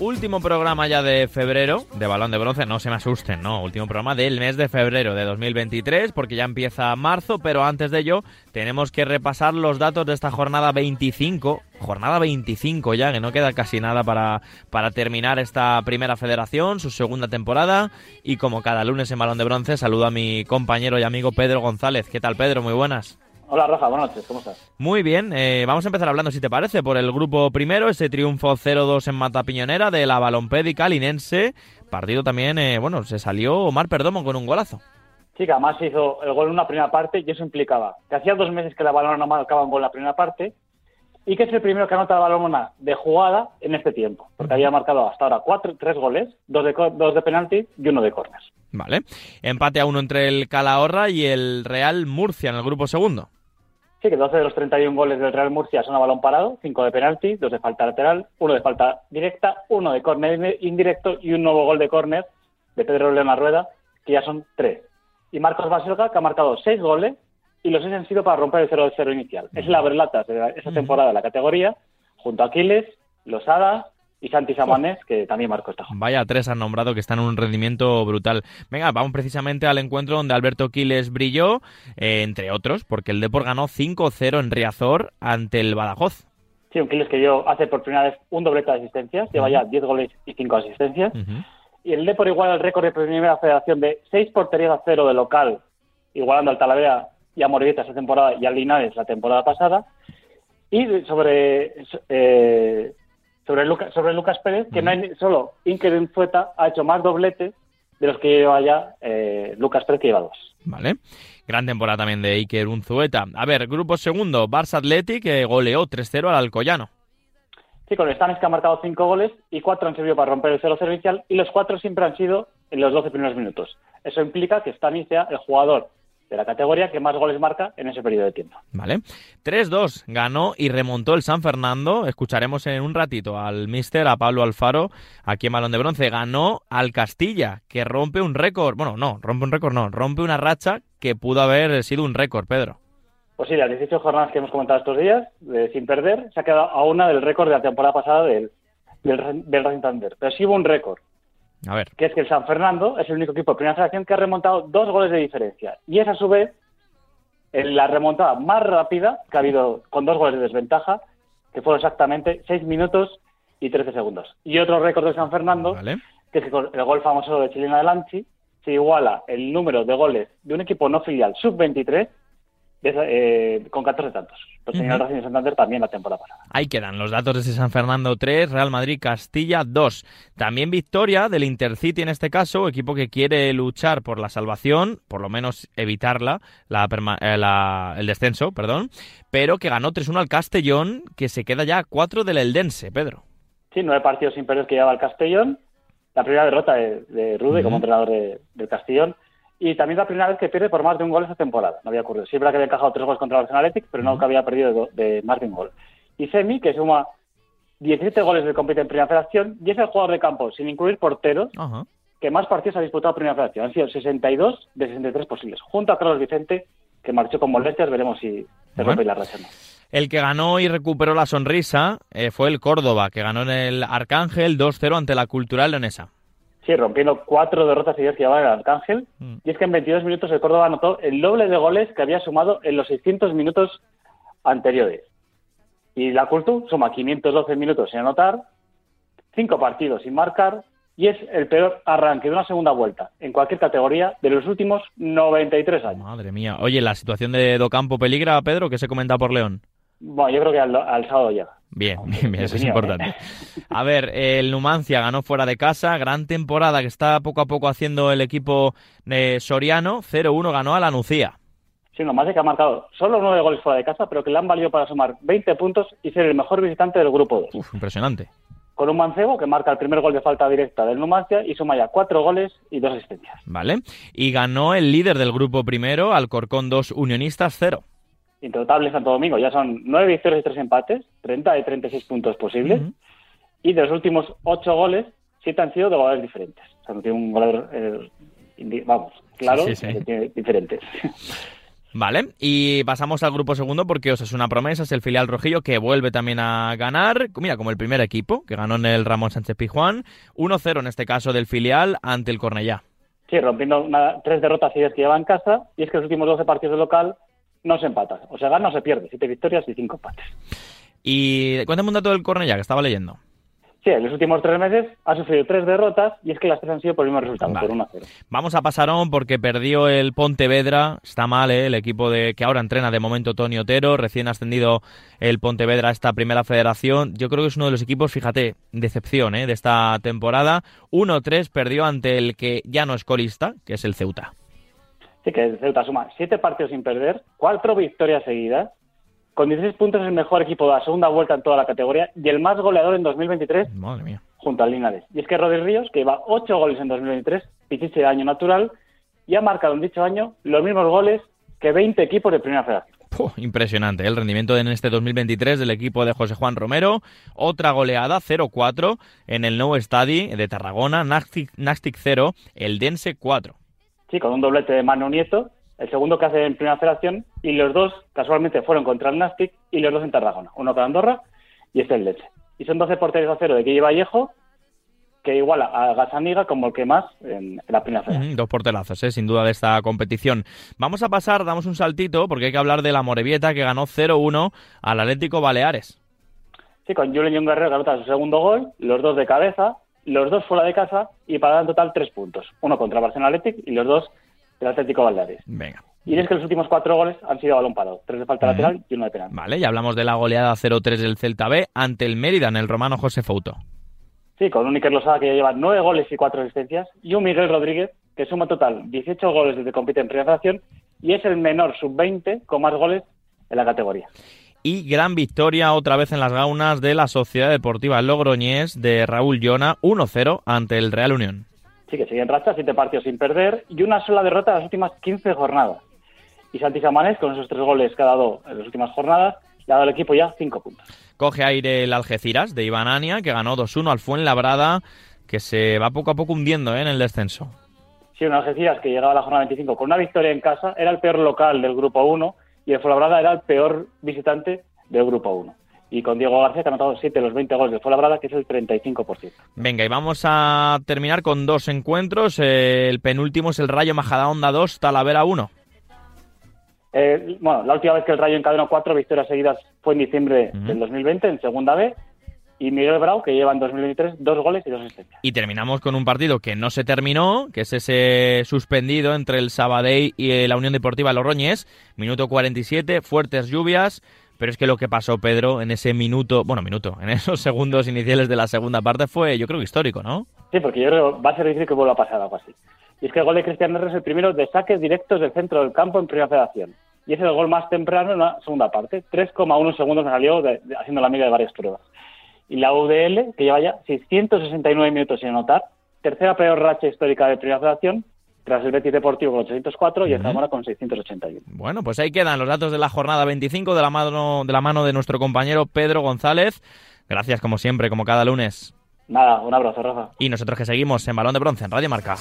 Último programa ya de febrero de Balón de Bronce, no se me asusten, no, último programa del mes de febrero de 2023 porque ya empieza marzo, pero antes de ello tenemos que repasar los datos de esta jornada 25, jornada 25 ya, que no queda casi nada para, para terminar esta primera federación, su segunda temporada y como cada lunes en Balón de Bronce saludo a mi compañero y amigo Pedro González. ¿Qué tal Pedro? Muy buenas. Hola Rafa, buenas noches, ¿cómo estás? Muy bien, eh, vamos a empezar hablando, si te parece, por el grupo primero, ese triunfo 0-2 en Mata Piñonera de la Balompédica linense. Partido también, eh, bueno, se salió Omar Perdomo con un golazo. Sí, que además hizo el gol en una primera parte y eso implicaba que hacía dos meses que la Balona no marcaba un gol en la primera parte y que es el primero que anota la Balona de jugada en este tiempo, porque había marcado hasta ahora cuatro, tres goles, dos de, dos de penalti y uno de córner. Vale, empate a uno entre el Calahorra y el Real Murcia en el grupo segundo. Sí, que 12 de los 31 goles del Real Murcia son a balón parado, 5 de penalti, 2 de falta lateral, 1 de falta directa, 1 de córner indirecto y un nuevo gol de córner de Pedro León Rueda, que ya son 3. Y Marcos Baselga, que ha marcado 6 goles y los 6 han sido para romper el 0-0 inicial. Es la verlata de esa temporada de la categoría, junto a Aquiles, Losada, y Santi Samanés, que también marcó esta Vaya, tres han nombrado que están en un rendimiento brutal. Venga, vamos precisamente al encuentro donde Alberto Quiles brilló, eh, entre otros, porque el Depor ganó 5-0 en Riazor ante el Badajoz. Sí, un Quiles que dio hace por primera vez un doblete de asistencias, lleva ya 10 goles y 5 asistencias. Y el Depor igual el récord de primera federación de 6 porterías a 0 de local, igualando al Talavera y a Moribeta esta temporada y al Linares la temporada pasada. Y sobre eh, sobre, sobre Lucas Pérez, que no hay solo Inker Unzueta ha hecho más dobletes de los que lleva ya eh, Lucas Pérez, que lleva dos. Vale. Gran temporada también de Iker Unzueta. A ver, grupo segundo, Barça Athletic, que goleó 3-0 al Alcoyano. Sí, con Stanis que ha marcado cinco goles y cuatro han servido para romper el 0-0 inicial y los cuatro siempre han sido en los 12 primeros minutos. Eso implica que Stanis sea el jugador de la categoría que más goles marca en ese periodo de tiempo. Vale. 3-2 ganó y remontó el San Fernando. Escucharemos en un ratito al mister, a Pablo Alfaro, aquí en Balón de Bronce. Ganó al Castilla, que rompe un récord. Bueno, no, rompe un récord, no. Rompe una racha que pudo haber sido un récord, Pedro. Pues sí, las 18 jornadas que hemos comentado estos días, de, sin perder, se ha quedado a una del récord de la temporada pasada del, del, del Racing Thunder. Pero sí hubo un récord a ver. Que es que el San Fernando es el único equipo de primera federación que ha remontado dos goles de diferencia. Y es a su vez la remontada más rápida que ha habido con dos goles de desventaja, que fueron exactamente 6 minutos y 13 segundos. Y otro récord de San Fernando, que es que con el gol famoso de Chilena de Lanchi, se iguala el número de goles de un equipo no filial sub-23 eh, con 14 tantos. Pues tenía el Racing Santander también la temporada pasada. Ahí quedan los datos de ese San Fernando 3, Real Madrid Castilla 2. También victoria del Intercity en este caso, equipo que quiere luchar por la salvación, por lo menos evitarla, eh, el descenso, perdón, pero que ganó 3-1 al Castellón, que se queda ya a 4 del Eldense, Pedro. Sí, nueve partidos sin perder que lleva el Castellón. La primera derrota de, de Rude como entrenador del Castellón y también la primera vez que pierde por más de un gol esa temporada. No había ocurrido. Siempre que había encajado tres goles contra el Arsenal Athletic, pero que había perdido de, más de un gol. Y Semi, que suma 17 goles de compite en Primera Federación, y es el jugador de campo, sin incluir porteros, que más partidos ha disputado en Primera Federación. Han sido 62 de 63 posibles. Junto a Carlos Vicente, que marchó con molestias, veremos si se rompe la racha. El que ganó y recuperó la sonrisa eh, fue el Córdoba, que ganó en el Arcángel 2-0 ante la Cultural Leonesa. Sí, rompiendo cuatro derrotas seguidas que llevaba el Arcángel. Mm. Y es que en 22 minutos el Córdoba anotó el doble de goles que había sumado en los 600 minutos anteriores. Y la Cultu suma 512 minutos sin anotar, cinco partidos sin marcar, y es el peor arranque de una segunda vuelta en cualquier categoría de los últimos 93 años. Madre mía. Oye, la situación de Docampo peligra, Pedro, que se comenta por León. Bueno, yo creo que al, sábado ya. Bien, bien, eso es importante. A ver, el Numancia ganó fuera de casa, gran temporada que está poco a poco haciendo el equipo de Soriano, 0-1 ganó a la Nucía. Sí, Numancia que ha marcado solo nueve goles fuera de casa, pero que le han valido para sumar 20 puntos y ser el mejor visitante del grupo 2. Uf, impresionante. Con un mancebo que marca el primer gol de falta directa del Numancia y suma ya cuatro goles y dos asistencias. Vale. Y ganó el líder del grupo primero, Alcorcón 2 Unionistas 0 intotable Santo Domingo ya son nueve victorias y tres empates, 30 de 36 puntos posibles. Y de los últimos ocho goles, siete han sido de goles diferentes. O sea, no tiene un goleador, eh, vamos, claro, diferentes. Vale, y pasamos al grupo segundo porque os es una promesa, es el filial rojillo que vuelve también a ganar, mira, como el primer equipo que ganó en el Ramón Sánchez Pijuán, 1-0 en este caso del filial ante el Cornellá. Sí, rompiendo tres derrotas seguidas que lleva en casa, y es que los últimos 12 partidos de local no se empatan, o sea, gana o se pierde, siete victorias y cinco empates. Y cuéntame un dato del Cornellá que estaba leyendo. Sí, en los últimos tres meses ha sufrido tres derrotas y es que las tres han sido por el mismo resultado, por 1 0. Vamos a pasarón porque perdió el Pontevedra. Está mal, ¿eh? el equipo de que ahora entrena de momento Tony Otero, recién ascendido el Pontevedra a esta primera federación. Yo creo que es uno de los equipos, fíjate, decepción ¿eh? de esta temporada. 1-3 perdió ante el que ya no es colista, que es el Ceuta. Que el Ceuta suma siete partidos sin perder, cuatro victorias seguidas con 16 puntos es el mejor equipo de la segunda vuelta en toda la categoría y el más goleador en 2023 Madre mía. junto al Linares. Y es que Rodri Ríos, que lleva 8 goles en 2023, pichiche de año natural, y ha marcado en dicho año los mismos goles que 20 equipos de Primera Federación. impresionante ¿eh? el rendimiento en este 2023 del equipo de José Juan Romero. Otra goleada, 0-4 en el nuevo estadio de Tarragona, Nastic 0, el Dense 4. Sí, con un doblete de Manu Nieto, el segundo que hace en Primera Federación, y los dos casualmente fueron contra el Nastic y los dos en Tarragona, uno con Andorra y este el Leche. Y son 12 porteros a cero de Guille Vallejo, que iguala a Gasaniga como el que más en, la Primera Federación. dos porterazos, ¿eh? sin duda, de esta competición. Vamos a pasar, damos un saltito, porque hay que hablar de la Morevieta, que ganó 0-1 al Atlético Baleares. Sí, con Julián Guerrero que su segundo gol, los dos de cabeza, los dos fuera de casa y para dar en total tres puntos. Uno contra Barcelona Athletic y los dos del Atlético Baleares. Venga. Y es que los últimos cuatro goles han sido balón parado. Tres de falta lateral y uno de penal. Vale, ya hablamos de la goleada 0-3 del Celta B ante el Mérida en el romano José Fouto. Sí, con un Iker Losada que ya lleva nueve goles y cuatro asistencias. Y un Miguel Rodríguez que suma total 18 goles desde que compite en primera federación y es el menor sub-20 con más goles en la categoría. Y gran victoria otra vez en las gaunas de la Sociedad Deportiva Logroñés de Raúl Llona 1-0 ante el Real Unión. Sí, que sigue en racha, siete partidos sin perder y una sola derrota en las últimas 15 jornadas. Y Santi Samanes, con esos tres goles que ha dado en las últimas jornadas, le ha dado al equipo ya cinco puntos. Coge aire el Algeciras de Iván Ania, que ganó 2-1 al Fuenlabrada, que se va poco a poco hundiendo ¿eh? en el descenso. Sí, un Algeciras que llegaba a la jornada 25 con una victoria en casa, era el peor local del Grupo 1 y el Fuenlabrada era el peor visitante del Grupo 1 y con Diego García que ha anotado 7 de los 20 goles de Fuenlabrada, que es el 35%. Venga, y vamos a terminar con dos encuentros. el penúltimo es el Rayo Majadahonda 2, Talavera 1. Eh, bueno, la última vez que el Rayo encadenó cuatro victorias seguidas fue en diciembre del 2020, en segunda B, y Miguel Brau, que lleva en 2023 dos goles y dos asistencias. Y terminamos con un partido que no se terminó, que es ese suspendido entre el Sabadell y la Unión Deportiva Logroñés, minuto 47, fuertes lluvias, pero es que lo que pasó, Pedro, en ese minuto, bueno, minuto, en esos segundos iniciales de la segunda parte fue, yo creo, histórico, ¿no? Sí, porque yo creo que va a ser difícil que vuelva a pasar algo así. Y es que el gol de Cristian es el primero de saques directos del centro del campo en Primera Federación. Y es el gol más temprano en la segunda parte. 3,1 segundos me salió haciendo la media de varias pruebas. Y la UDL, que lleva ya 669 minutos sin anotar, tercera peor racha histórica de Primera Federación, tras el Betis Deportivo con 804 y el Zamora con 681. Bueno, pues ahí quedan los datos de la jornada 25 de la mano de, la mano de nuestro compañero Pedro González. Gracias como siempre, como cada lunes. Nada, un abrazo, Rafa. Y nosotros que seguimos en Balón de Bronce, en Radio Marca.